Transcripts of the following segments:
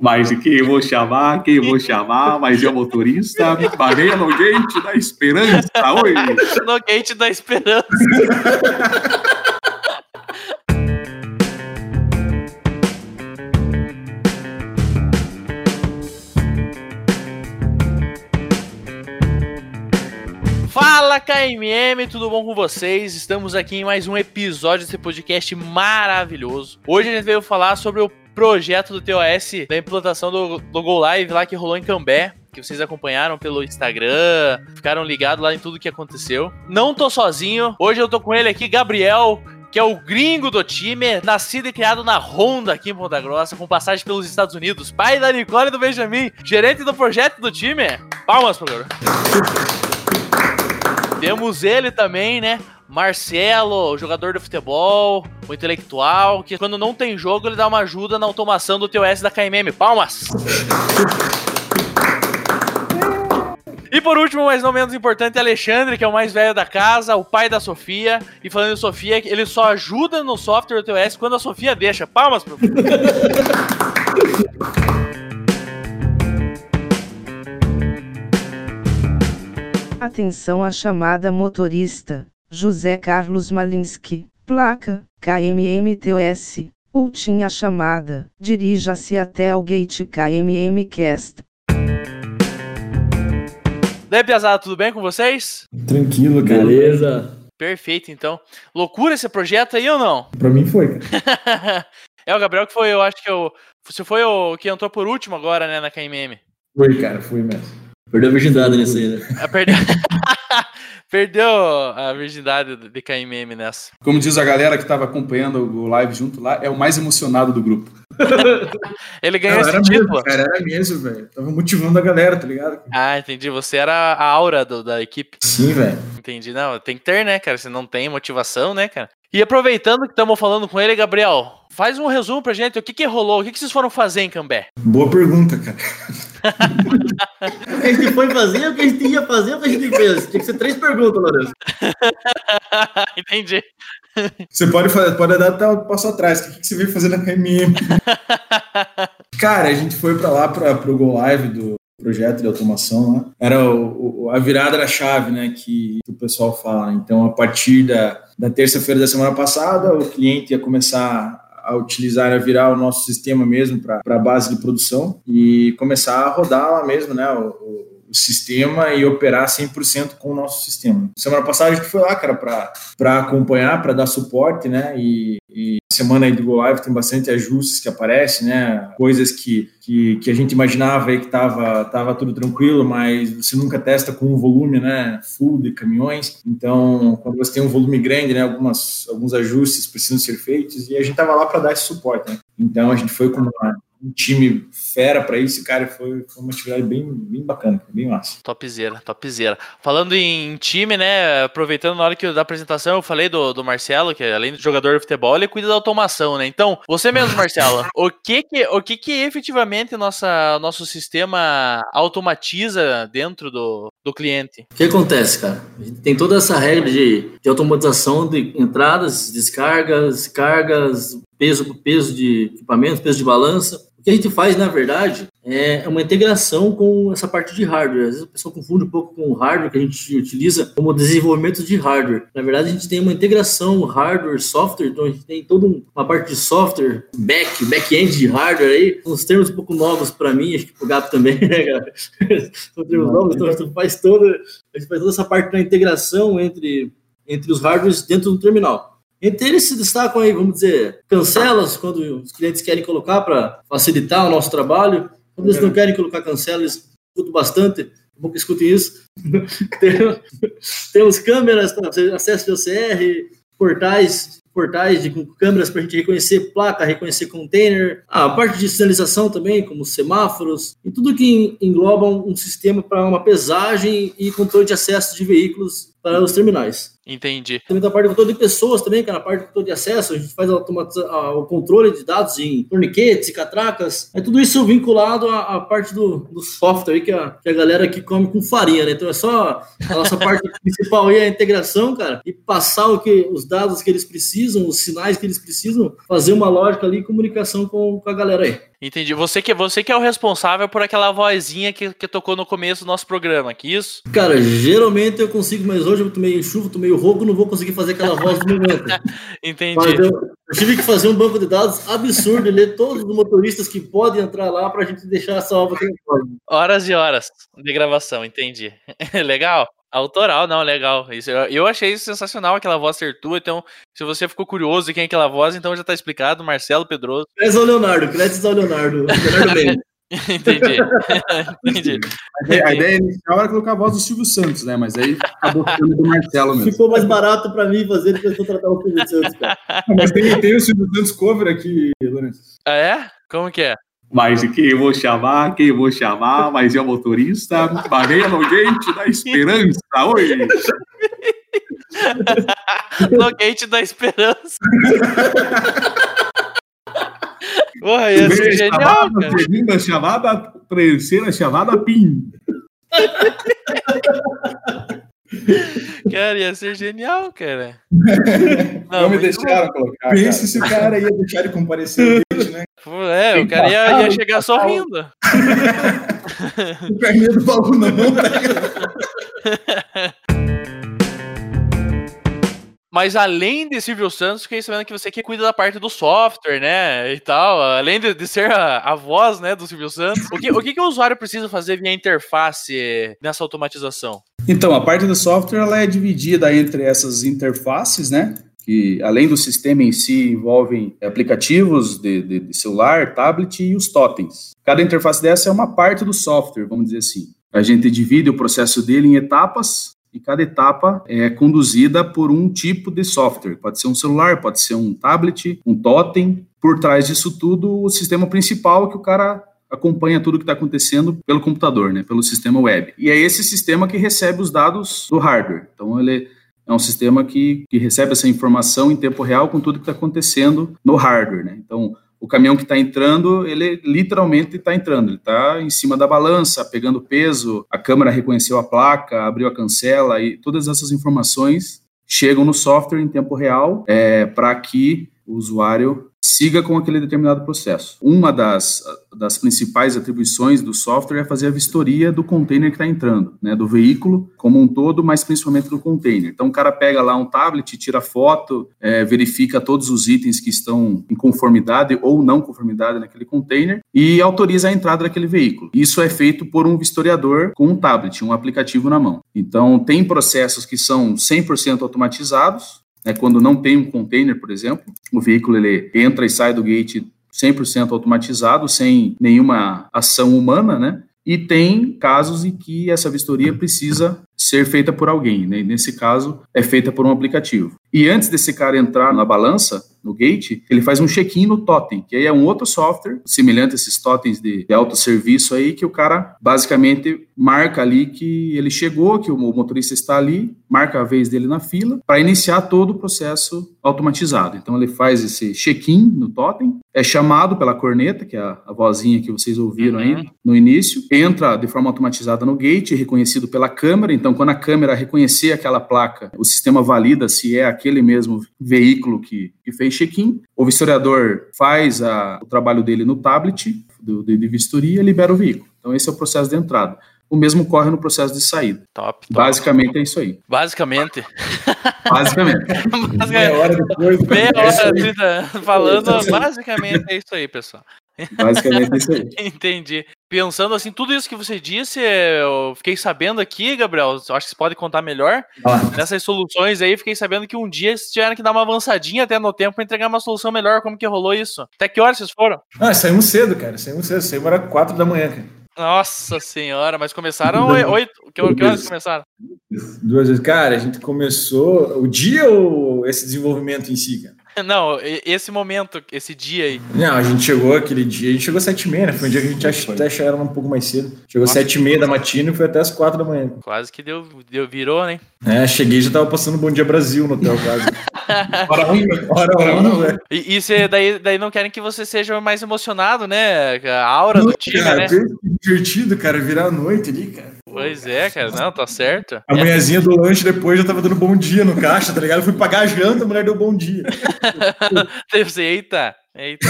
Mas quem eu vou chamar, quem eu vou chamar, mas é o motorista, parei no gate da esperança, oi. No gate da esperança. Fala KMM, tudo bom com vocês? Estamos aqui em mais um episódio desse podcast maravilhoso. Hoje a gente veio falar sobre o projeto do TOS da implantação do, do Go Live lá que rolou em Cambé que vocês acompanharam pelo Instagram, ficaram ligados lá em tudo que aconteceu. Não tô sozinho, hoje eu tô com ele aqui, Gabriel, que é o gringo do time, nascido e criado na Honda aqui em Ponta Grossa, com passagem pelos Estados Unidos, pai da Nicole e do Benjamin, gerente do projeto do time. Palmas pro garoto. Temos ele também, né? Marcelo, jogador de futebol, o intelectual, que quando não tem jogo ele dá uma ajuda na automação do TOS da KMM. Palmas! E por último, mas não menos importante, Alexandre, que é o mais velho da casa, o pai da Sofia. E falando em Sofia, ele só ajuda no software do TOS quando a Sofia deixa. Palmas pro. Atenção à chamada motorista, José Carlos Malinsky, placa, KMMTOS. Última chamada, dirija-se até o gate KMMcast. Daí, Piazada, tudo bem com vocês? Tranquilo, cara. Beleza. Perfeito, então. Loucura esse projeto aí ou não? Pra mim foi, cara. é o Gabriel que foi, eu acho que eu. Você foi o que entrou por último agora, né, na KMM. Foi, cara, foi mesmo. Perdeu a virgindade nisso aí, né? Ah, Perdeu... Perdeu a virgindade de KMM nessa. Como diz a galera que estava acompanhando o live junto lá, é o mais emocionado do grupo. Ele ganhou Não, esse era título. mesmo, cara, era mesmo, velho. Tava motivando a galera, tá ligado? Ah, entendi. Você era a aura do- da equipe. Sim, velho. Entendi. Não, tem que ter, né, cara? Se não tem motivação, né, cara? E aproveitando que estamos falando com ele, Gabriel, faz um resumo pra gente. O que que rolou? O que que vocês foram fazer em Cambé? Boa pergunta, cara. O que a gente foi fazer, o que a gente ia fazer, o que a gente fez. Tinha que ser três perguntas, Lourenço. entendi. Você pode, fazer, pode dar até um passo atrás. O que, que você veio fazer na KMM? cara, a gente foi pra lá, pra, pro Go Live do projeto de automação lá. Era o, o- a virada da chave, né, que, o pessoal fala. Então, a partir da, da terça-feira da semana passada, o cliente ia começar a utilizar, a virar o nosso sistema mesmo para a base de produção e começar a rodar lá mesmo, né, o, o- o sistema e operar 100% com o nosso sistema. Semana passada a gente foi lá, cara, para acompanhar, para dar suporte, né, e, e semana aí do Go Live tem bastante ajustes que aparecem, né? Coisas que, que, que a gente imaginava aí que tava, tava tudo tranquilo, mas você nunca testa com um volume, né? Full de caminhões. Então, quando você tem um volume grande, né? Algumas, alguns ajustes precisam ser feitos e a gente tava lá para dar esse suporte, né? Então, a gente foi com uma, um time fera para isso, cara, e foi, foi uma atividade bem, bem bacana, bem massa. Topzera, topzera. Falando em time, né? Aproveitando na hora que eu, da apresentação, eu falei do, do Marcelo, que além de jogador de futebol, ele cuida da automação, né? Então, você mesmo, Marcelo, o que que, o que, que efetivamente nossa, nosso sistema automatiza dentro do, do cliente? O que acontece, cara? A gente tem toda essa regra de, de automatização de entradas, descargas, cargas, peso, peso de equipamento, peso de balança. O que a gente faz, na verdade, é uma integração com essa parte de hardware. Às vezes a pessoa confunde um pouco com o hardware que a gente utiliza como desenvolvimento de hardware. Na verdade, a gente tem uma integração hardware-software, então a gente tem toda um- uma parte de software, back, back-end de hardware aí, uns termos um pouco novos para mim, acho que pro Gato também, né, cara? São termos novos, então a gente faz toda, a gente faz toda essa parte da integração entre, entre os hardwares dentro do terminal. Entre eles se destacam aí, vamos dizer, cancelas, quando os clientes querem colocar para facilitar o nosso trabalho. Quando eles não querem colocar cancela, eles escutam bastante. É bom que escutem isso. Tem- Temos câmeras para acesso de OCR, portais, portais de câmeras para a gente reconhecer placa, reconhecer container. Ah, a parte de sinalização também, como semáforos, e tudo que engloba um, um sistema para uma pesagem e controle de acesso de veículos para os terminais. Entendi. Também tem a parte de controle de pessoas também, que é na parte de controle de acesso, a gente faz a o controle de dados em torniquetes e catracas. É tudo isso vinculado à, à parte do, do software aí, que a, que a galera aqui come com farinha, né? Então é só a nossa parte principal aí, é a integração, cara, e passar o que, os dados que eles precisam, os sinais que eles precisam, fazer uma lógica ali e comunicação com, com a galera aí. Entendi. Você que, você que é o responsável por aquela vozinha que, que tocou no começo do nosso programa, que isso? Cara, geralmente eu consigo, mas hoje eu tô meio chuva, tô meio rouco, não vou conseguir fazer aquela voz do momento. Entendi. Mas eu, eu tive que fazer um banco de dados absurdo, ler todos os motoristas que podem entrar lá pra gente deixar essa obra Horas e horas de gravação, entendi. Legal? Autoral, não, legal. Isso, eu, eu achei isso sensacional, aquela voz ser tua. Então, se você ficou curioso de quem é aquela voz, então já tá explicado. Marcelo Pedroso. Créditos ao Leonardo, créditos ao Leonardo. Leonardo bem. Entendi. Entendi. A ideia inicial era colocar a voz do Silvio Santos, né? Mas aí acabou ficando do Marcelo mesmo. Ficou mais barato pra mim fazer do que eu contratar o Silvio Santos, cara. Mas tem, tem o Silvio Santos cover aqui, Lourenço. Ah, é? Como que é? Mas quem eu vou chamar, quem eu vou chamar, mas é o motorista, Maria Nogueite da Esperança, oi! Nogueite da Esperança. Porra, ia ser genial, chamada, cara. segunda chamada, terceira chamada, PIN. Cara, ia ser genial, cara. Não, me muito deixaram colocar. Pensa se o cara ia deixar ele comparecer date, né? Pô, É, o cara ia, ia chegar sorrindo. O carnê do baú na mão, pega. Mas além de Silvio Santos, fiquei sabendo que você que cuida da parte do software, né? E tal. Além de, de ser a, a voz, né, do Silvio Santos. O que, o que, que o usuário precisa fazer via interface nessa automatização? Então, a parte do software ela é dividida entre essas interfaces, né? Que além do sistema em si envolvem aplicativos de, de, de celular, tablet e os totens. Cada interface dessa é uma parte do software, vamos dizer assim. A gente divide o processo dele em etapas e cada etapa é conduzida por um tipo de software. Pode ser um celular, pode ser um tablet, um totem. Por trás disso tudo, o sistema principal que o cara acompanha tudo que está acontecendo pelo computador, né, pelo sistema web. E é esse sistema que recebe os dados do hardware. Então, ele é um sistema que, que recebe essa informação em tempo real com tudo que está acontecendo no hardware. Né? Então, o caminhão que está entrando, ele literalmente está entrando. Ele está em cima da balança, pegando peso, a câmera reconheceu a placa, abriu a cancela e todas essas informações chegam no software em tempo real é, para que o usuário siga com aquele determinado processo. Uma das, das principais atribuições do software é fazer a vistoria do container que está entrando, né, do veículo como um todo, mas principalmente do container. Então o cara pega lá um tablet, tira foto, é, verifica todos os itens que estão em conformidade ou não conformidade naquele container e autoriza a entrada daquele veículo. Isso é feito por um vistoriador com um tablet, um aplicativo na mão. Então tem processos que são 100% automatizados, né, quando não tem um container, por exemplo, o veículo ele entra e sai do gate 100% automatizado, sem nenhuma ação humana, né? E tem casos em que essa vistoria precisa ser feita por alguém, né? E nesse caso, é feita por um aplicativo. E antes desse cara entrar na balança, no gate, ele faz um check-in no totem, que aí é um outro software, semelhante a esses totens de, de autosserviço aí, que o cara basicamente marca ali que ele chegou, que o motorista está ali, marca a vez dele na fila, para iniciar todo o processo automatizado. Então ele faz esse check-in no totem, é chamado pela corneta, que é a, a vozinha que vocês ouviram Uhum. aí no início, entra de forma automatizada no gate, reconhecido pela câmera. Então, quando a câmera reconhecer aquela placa, o sistema valida se é aquele mesmo veículo que, que fez check-in. O vistoriador faz a- o trabalho dele no tablet do, de, de vistoria e libera o veículo. Então, esse é o processo de entrada. O mesmo ocorre no processo de saída. Top, top. Basicamente é isso aí. Basicamente. Basicamente. Meia hora depois. Meia é isso hora. 30, falando, basicamente é isso aí, pessoal. Basicamente é isso aí. Entendi. Pensando assim, tudo isso que você disse, eu fiquei sabendo aqui, Gabriel, eu acho que você pode contar melhor. Ah, Nessas soluções aí, fiquei sabendo que um dia vocês tiveram que dar uma avançadinha até no tempo pra entregar uma solução melhor. Como que rolou isso? Até que horas vocês foram? Ah, saímos cedo, cara. Saímos cedo. Saímos era 4 da manhã, cara. Nossa senhora, mas começaram oi- oito. Que, que horas começaram? Duas vezes. Cara, a gente começou. O dia ou esse desenvolvimento em si, cara? Não, esse momento, esse dia aí. Não, a gente chegou aquele dia, a gente chegou às 7 e meia, né? Foi um dia que a gente ach- até achava um pouco mais cedo. Chegou às Nossa. 7 e meia da matina e foi até às 4 da manhã. Quase que deu, deu virou, né? É, cheguei e já tava passando Bom Dia Brasil no hotel, quase. Hora um, né? Hora um, velho. E, e cê, daí, daí não querem que você seja mais emocionado, né? A aura do time, cara, né? que divertido, cara, virar a noite ali, cara. Pois é, cara. Não, tá certo. A manhãzinha do lanche depois já tava dando bom dia no caixa, tá ligado? Eu fui pagar a janta, a mulher deu bom dia. Deve ser, eita. Eita.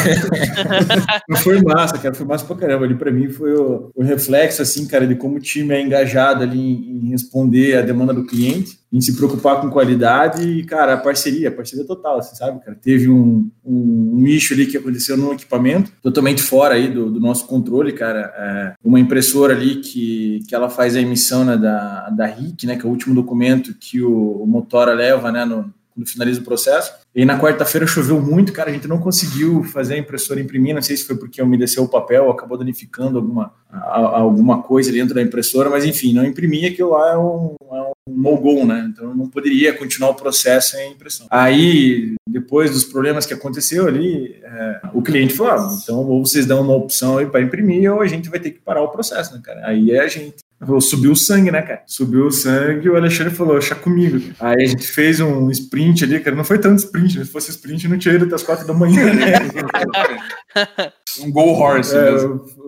Foi massa, cara. Foi massa pra caramba. Ali pra mim foi o, o reflexo, assim, cara, de como o time é engajado ali em, em responder a demanda do cliente, em se preocupar com qualidade e, cara, a parceria, a parceria total, assim, sabe, cara? Teve um, um, um issue ali que aconteceu no equipamento, totalmente fora aí do, do nosso controle, cara. É, uma impressora ali que, que ela faz a emissão né, da, da RIC, né, que é o último documento que o, o Motora leva, né, no, quando finaliza o processo. E na quarta-feira choveu muito, cara, a gente não conseguiu fazer a impressora imprimir, não sei se foi porque umedeceu o papel, acabou danificando alguma, a, alguma coisa dentro da impressora, mas enfim, não imprimia, aquilo lá é um, é um no-go, né? Então não poderia continuar o processo sem impressão. Aí, depois dos problemas que aconteceu ali, é, o cliente falou: ah, então ou vocês dão uma opção aí para imprimir, ou a gente vai ter que parar o processo, né, cara? Aí é a gente Subiu o sangue, né, cara? Subiu o sangue e o Alexandre falou, chá comigo. Aí a gente fez um sprint ali, cara. Não foi tanto sprint, né? Se fosse sprint, não tinha ido até as quatro da manhã, né? um go horse. É,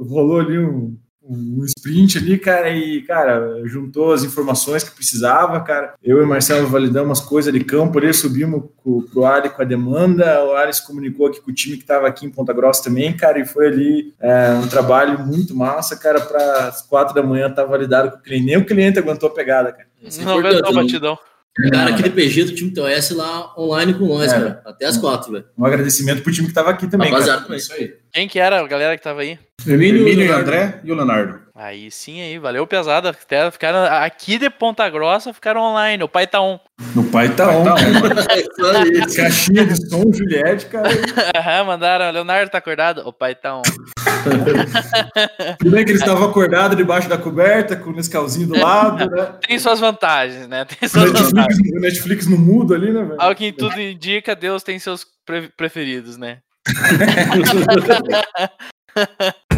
rolou ali um, um sprint ali, cara, e, cara, juntou as informações que precisava, cara. Eu e o Marcelo validamos as coisas de campo ali, subimos pro, pro Ali com a demanda, o Ali se comunicou aqui com o time que estava aqui em Ponta Grossa também, cara, e foi ali é, um trabalho muito massa, cara, para as quatro da manhã estar tá validado com o cliente. Nem o cliente aguentou a pegada, cara. Não aguentou a batidão. Cara, aquele PG do time TOS lá online com nós, é. cara. Até as quatro, velho. Um agradecimento pro time que tava aqui também. Rapaziada, também. Isso aí. Quem que era a galera que tava aí? Emílio, Emílio e André e o Leonardo. Aí sim, aí, valeu pesada. Até ficaram aqui de Ponta Grossa, ficaram online. O pai tá on. O pai tá on. Caixinha de som, Juliette, cara. Aham, mandaram. Leonardo tá acordado? O pai tá on. Tudo bem que eles estavam acordados debaixo da coberta, com o Nescauzinho do lado, né? Tem suas vantagens, né? Tem suas Netflix, vantagens. O Netflix no mudo ali, né, velho? Ao que tudo indica, Deus tem seus pre preferidos, né?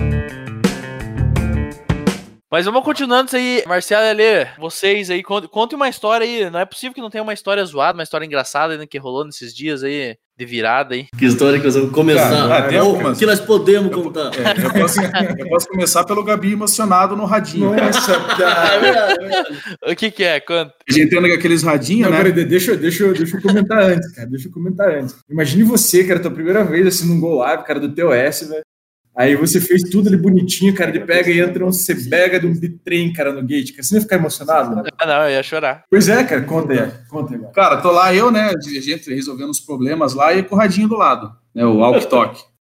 Mas vamos continuando isso aí. Marcelo Alê, vocês aí, contem uma história aí. Não é possível que não tenha uma história zoada, uma história engraçada ainda que rolou nesses dias aí de virada aí. Que história que nós vamos começar? Cara, Ou, que nós podemos eu, contar? É, eu, posso, eu, posso, começar pelo Gabi emocionado no radinho. Nossa, cara. É verdade. O que que é? Conta. A gente anda com aqueles radinhos, né? Peraí, deixa, deixa, deixa eu comentar antes, cara. Deixa eu comentar antes. Imagine você, cara, tua primeira vez assim num Go Live, cara, do TOS, velho. Aí você fez tudo ali bonitinho, cara, ele pega e entra um Cebega de um bitrem, cara, no gate. Você não ia ficar emocionado? Né? Ah, não, eu ia chorar. Pois é, cara, conta aí. Conta aí. Cara, tô lá eu, né, a gente resolvendo os problemas lá e com o radinho do lado, né, o walk talk.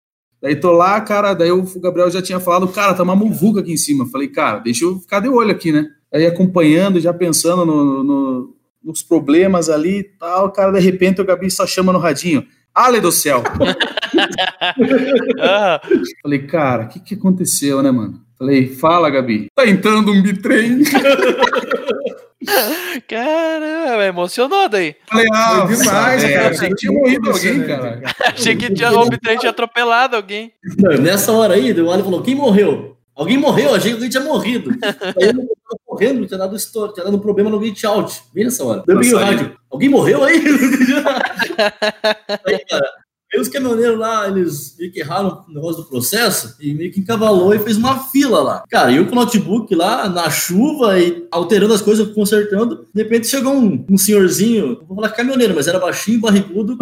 Daí tô lá, cara, daí o Gabriel já tinha falado, cara, tá uma muvuca aqui em cima. Falei, cara, deixa eu ficar de olho aqui, né? Aí acompanhando, já pensando no, no, nos problemas ali e tal, cara, de repente o Gabi só chama no radinho. Ale do céu! Falei, cara, o que, que aconteceu, né, mano? Falei, fala, Gabi. Tá entrando um bitrem. Caramba, emocionou daí. Falei, ah, Foi demais, é, cara. Achei que tinha morrido alguém, cara. Achei que tinha, o bitrem tinha atropelado alguém. Nessa hora aí, o Ali falou, quem morreu? Alguém morreu, achei que alguém tinha morrido. Aí eu correndo, tinha dado story, tinha dado um problema no gate out. Bem nessa hora. Deu o rádio. Alguém morreu aí? aí, cara, Aí os caminhoneiros lá, eles meio que erraram o negócio do processo e meio que encavalou e fez uma fila lá. Cara, eu com o notebook lá, na chuva e alterando as coisas, consertando. De repente chegou um, um senhorzinho, vou falar caminhoneiro, mas era baixinho, barrigudo.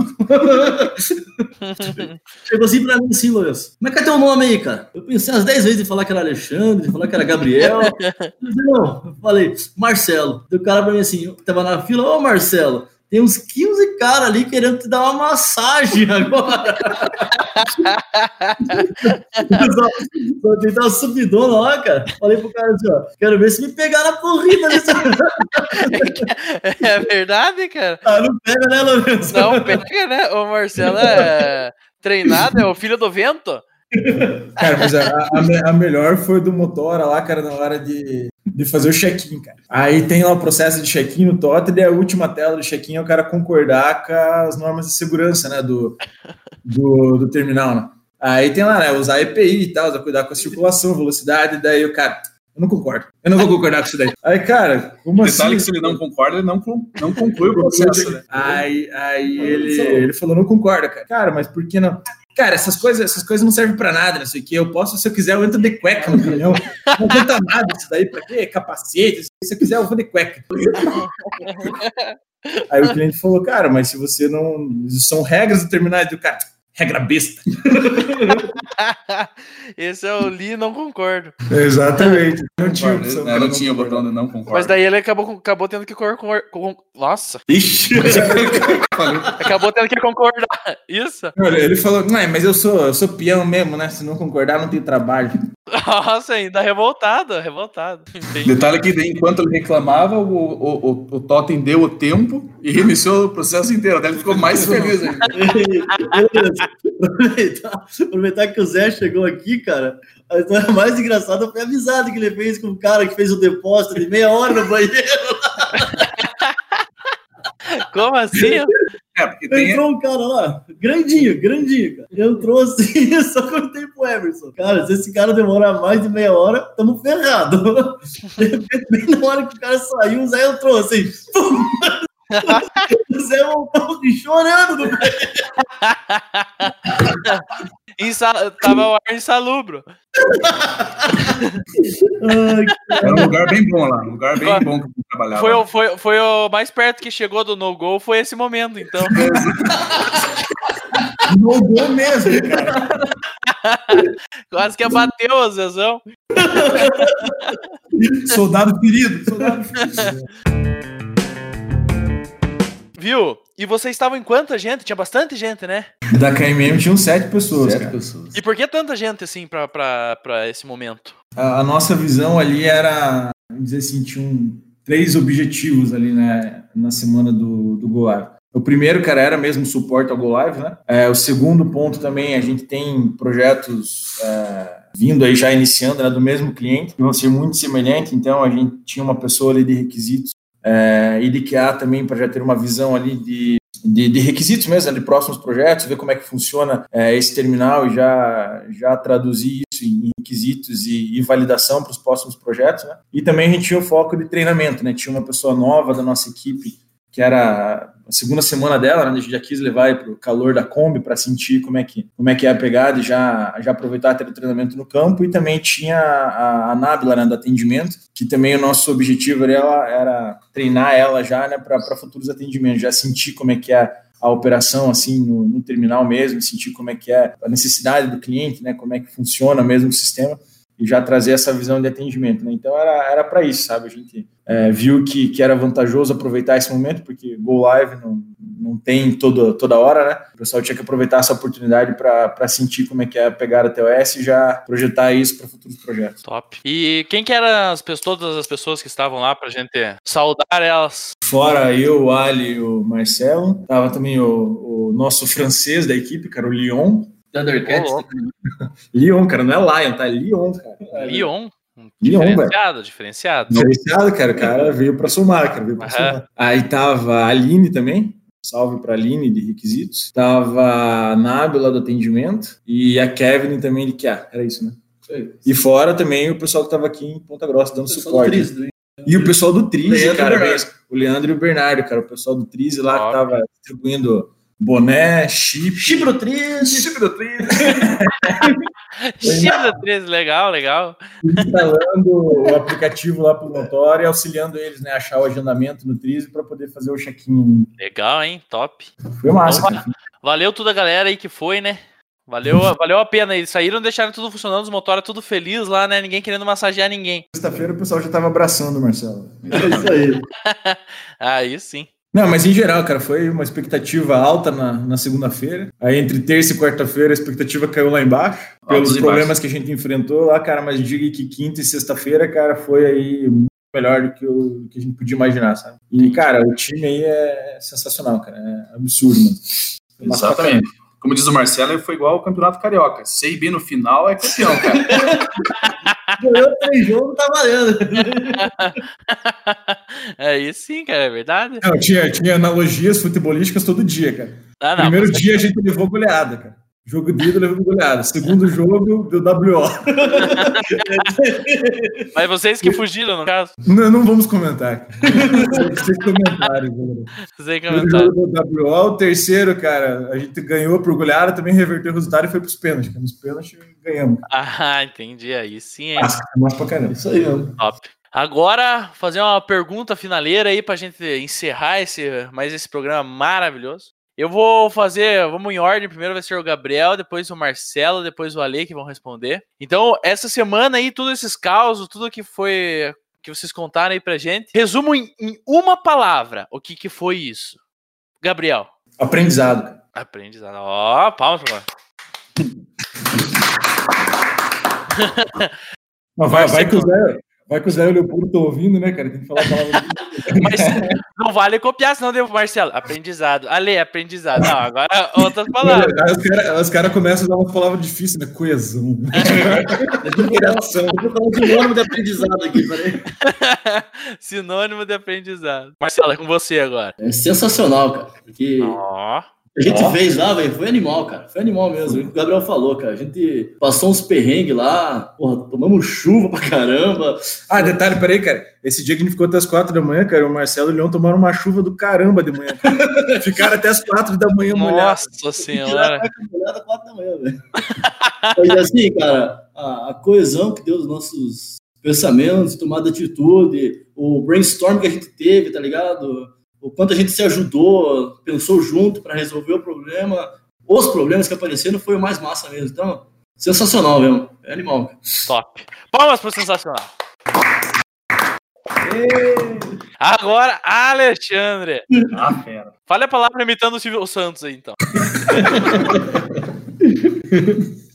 chegou assim pra mim assim, Lourenço. Como é que é teu nome aí, cara? Eu pensei umas 10 vezes em falar que era Alexandre, de falar que era Gabriel. não, eu falei, Marcelo. Deu cara pra mim assim, tava na fila, ô Marcelo. Tem uns 15 caras ali querendo te dar uma massagem agora. Só tem uma subidona lá, cara. Falei pro cara assim, ó, quero ver se me pegar na corrida. é verdade, cara? Ah, não pega, né, Lourenço? Não pega, né? O Marcelo é treinado, é o filho do vento. Cara, mas a, a, a, melhor foi do Motora lá, cara, na hora de, de fazer o check-in, cara. Aí tem lá o processo de check-in no Totem, e a última tela do check-in é o cara concordar com as normas de segurança, né, do, do, do terminal, né? Aí tem lá, né, usar EPI e tal, cuidar com a circulação, velocidade, daí o cara, eu não concordo. Eu não vou concordar com isso daí. Aí, cara, como assim? Detalhe que se ele não concorda, ele não, não conclui o processo, né? Aí, aí ele, ele falou, não concorda, cara. Cara, mas por que não? Cara, essas coisas, essas coisas não servem pra nada, não sei o que. Eu posso, se eu quiser, eu entro de cueca no caminhão. Não adianta nada isso daí, pra quê? Capacete, se eu quiser, eu vou de cueca. Aí o cliente falou, cara, mas se você não. São regras determinadas do cara. Regra besta. Esse é o Li, não concordo. Exatamente. Não tinha, opção Não, não tinha o botão de não concordo. Mas daí ele acabou, com- acabou tendo que concordar. Nossa, Ixi. acabou tendo que concordar. Isso? Olha, ele falou, não, mas eu sou, eu sou peão mesmo, né? Se não concordar, não tem trabalho. Nossa, ainda revoltado, revoltado. Enfim. Detalhe que enquanto ele reclamava, o, o, o, o Totem deu o tempo e reiniciou o processo inteiro. Daí ele ficou mais feliz ainda. Aproveitar, aproveitar que o Zé chegou aqui, cara. A história mais engraçada foi a amizade que ele fez com o cara que fez o depósito de meia hora no banheiro. Como assim? É, porque tem, Entrou um cara lá, grandinho, grandinho, cara. Entrou assim, só contei pro Emerson. Cara, se esse cara demorar mais de meia hora, tamo ferrado. De repente, bem na hora que o cara saiu, o Zé entrou assim. O Zé voltou chorando no Insa- Tava o ar insalubro. Era um lugar bem bom lá. Um lugar bem bom que eu trabalhava. Foi, o- foi, foi o mais perto que chegou do no-go, foi esse momento, então. No gol mesmo, cara. Quase que abateu a Zezão. Soldado ferido. Soldado ferido. Viu? E vocês estavam em quanta gente? Tinha bastante gente, né? Da KMM tinham sete pessoas, Sete cara. pessoas. E por que tanta gente, assim, pra, pra, pra esse momento? A, a nossa visão ali era, vamos dizer assim, tinham três objetivos ali, né, na semana do, do Go Live. O primeiro, cara, era mesmo suporte ao Go Live, né? É, o segundo ponto também, a gente tem projetos é, vindo aí já iniciando, né, do mesmo cliente, que vão ser muito semelhantes, então a gente tinha uma pessoa ali de requisitos é, e de QA também para já ter uma visão ali de, de, de requisitos mesmo, né, de próximos projetos, ver como é que funciona é, esse terminal e já, já traduzir isso em requisitos e, e validação para os próximos projetos. Né? E também a gente tinha o foco de treinamento, né? tinha uma pessoa nova da nossa equipe que era a segunda semana dela, né? A gente já quis levar para o calor da Kombi para sentir como é que como é que é a pegada e já já aproveitar ter o treinamento no campo e também tinha a, a Nábila né, do atendimento, que também o nosso objetivo era, era treinar ela já, né, para futuros atendimentos, já sentir como é que é a operação assim no, no terminal mesmo, sentir como é que é a necessidade do cliente, né, como é que funciona mesmo o sistema e já trazer essa visão de atendimento. Né? Então era para isso, sabe? A gente é, viu que, que era vantajoso aproveitar esse momento, porque Go Live não, não tem todo, toda hora, né? O pessoal tinha que aproveitar essa oportunidade para sentir como é que é a pegada TOS e já projetar isso para futuros projetos. Top. E quem que eram as pessoas, todas as pessoas que estavam lá pra gente saudar elas? Fora eu, o Ali e o Marcelo, tava também o, o nosso francês da equipe, cara, o Lyon. Thundercats. Louco. Lyon, cara, não é Lion, tá? É Lyon, cara. Lyon. Lyon, velho. Diferenciado, diferenciado. Diferenciado, cara. O cara veio para somar, cara. Veio pra Aham. somar. Aí tava a Aline também. Salve pra Aline de requisitos. Tava a Nábila do atendimento. E a Kevin também de QA. Era isso, né? E fora também o pessoal que tava aqui em Ponta Grossa dando suporte. E o pessoal do e cara. O Leandro e o Bernardo, cara. O pessoal do Trize lá que tava distribuindo boné, chip. Chibrotriz. Chip do tri. Chibra 13, legal, legal. instalando o aplicativo lá pro motor e auxiliando eles, né, a achar o agendamento no Trize para poder fazer o check-in. Legal, hein? Top. Foi massa, Então. Valeu toda a galera aí que foi, né? Valeu, valeu a pena. Eles saíram, deixaram tudo funcionando, os motores tudo feliz lá, né? Ninguém querendo massagear ninguém. Sexta-feira o pessoal já tava abraçando o Marcelo. É isso aí. Aí sim. Não, mas em geral, cara, foi uma expectativa alta na, na segunda-feira. Aí entre terça e quarta-feira a expectativa caiu lá embaixo, pelos problemas que a gente enfrentou lá, cara, mas diga que quinta e sexta-feira, cara, foi aí melhor do que, o, que a gente podia imaginar, sabe? E, cara, o time aí é sensacional, cara, é absurdo, mano. Foi Exatamente. Como diz o Marcelo, foi igual ao Campeonato Carioca. Sei bem no final é campeão, cara. Ganhou três jogos, tá valendo. Aí sim, cara, é verdade. Não, tinha, tinha analogias futebolísticas todo dia, cara. Ah, não. Primeiro dia a gente levou goleada, cara. Jogo de ida levamos goleada. Segundo jogo, deu WO. Mas vocês que fugiram, no caso. Não, não vamos comentar. Sem comentários. Sem Primeiro comentário. jogo WO. O terceiro, cara, a gente ganhou por goleada, também reverteu o resultado e foi pros pênaltis. Nos pênaltis ganhamos. Ah, entendi. Aí sim, hein? Nossa, massa pra caramba. Isso aí, mano. Top. Agora, fazer uma pergunta finaleira aí pra gente encerrar esse, mais esse programa maravilhoso. Eu vou fazer, vamos em ordem, primeiro vai ser o Gabriel, depois o Marcelo, depois o Ale que vão responder. Então, essa semana aí, todos esses causos, tudo que foi, que vocês contaram aí pra gente, resumo em, em uma palavra o que que foi isso. Gabriel. Aprendizado. Aprendizado. Ó, palmas pra Mas vai, vai, que o Zé, vai que o Zé Leopoldo estão ouvindo, né, cara? Tem que falar a palavra. Mas não vale copiar, senão deu Marcelo. Aprendizado. Ale, aprendizado. Não, agora outras palavras. Aí os caras cara começam a dar uma palavra difícil, né? Coesão. Interação. Eu vou de nome de aprendizado aqui, peraí. Sinônimo de aprendizado. Marcelo, é com você agora. É sensacional, cara. Porque Ó. a gente fez lá, velho, foi animal, cara. Foi animal mesmo. O Gabriel falou, cara. A gente passou uns perrengues lá, porra, tomamos chuva pra caramba. Ah, detalhe, peraí, cara. Esse dia que a gente ficou até as quatro da manhã, cara, o Marcelo e o Leão tomaram uma chuva do caramba de manhã. cara. Ficaram até as quatro da manhã molhados. Nossa senhora. Molhada quatro da manhã, velho. Mas assim, cara, a, a coesão que deu os nossos pensamentos, tomada de atitude, o brainstorm que a gente teve, tá ligado? O quanto a gente se ajudou, pensou junto para resolver o problema, os problemas que apareceram foi o mais massa mesmo. Então, sensacional mesmo. É animal, cara. Top. Palmas pro sensacional. Agora, Alexandre. Ah, fera. Fale a palavra imitando o Silvio Santos aí, então.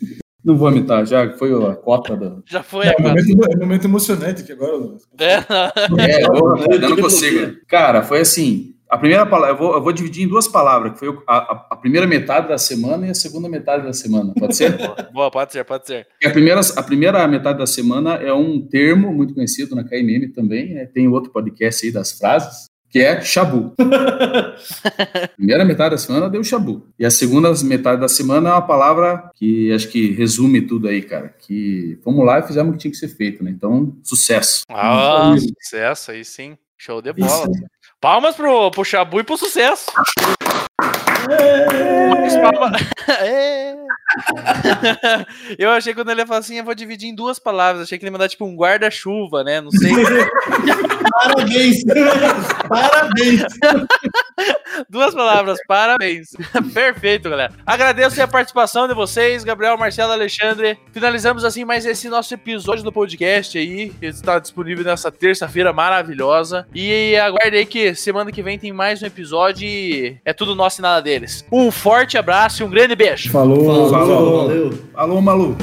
Não vou imitar, já foi a cota da. Já foi É um agora. momento, é um momento emocionante aqui agora. É, não. É, eu, Eu eu não consigo. que- Cara, foi assim. A primeira palavra, eu vou, eu vou dividir em duas palavras, que foi a, a- primeira metade da semana e a segunda metade da semana. Pode ser? Boa, pode ser, pode ser. A primeira, a primeira metade da semana é um termo muito conhecido na KMM também, é, tem outro podcast aí das frases, que é chabu. primeira metade da semana deu chabu. E a segunda metade da semana é uma palavra que acho que resume tudo aí, cara. Que fomos lá e fizemos o que tinha que ser feito, né? Então, sucesso. Ah, sucesso aí sim. Show de bola. Palmas pro, pro Chabu e pro sucesso. Mais palma- É. Eu achei que quando ele ia falar assim, eu vou dividir em duas palavras. Achei que ele ia mandar tipo um guarda-chuva, né? Não sei. Parabéns! Parabéns! Duas palavras, parabéns. Perfeito, galera. Agradeço a participação de vocês, Gabriel, Marcelo, Alexandre. Finalizamos assim mais esse nosso episódio do podcast aí, que está disponível nessa terça-feira maravilhosa. E aguarde aí que semana que vem tem mais um episódio e é tudo nosso e nada deles. Um forte abraço e um grande beijo. Falou, Falou, Falou. valeu! Alô, Malu.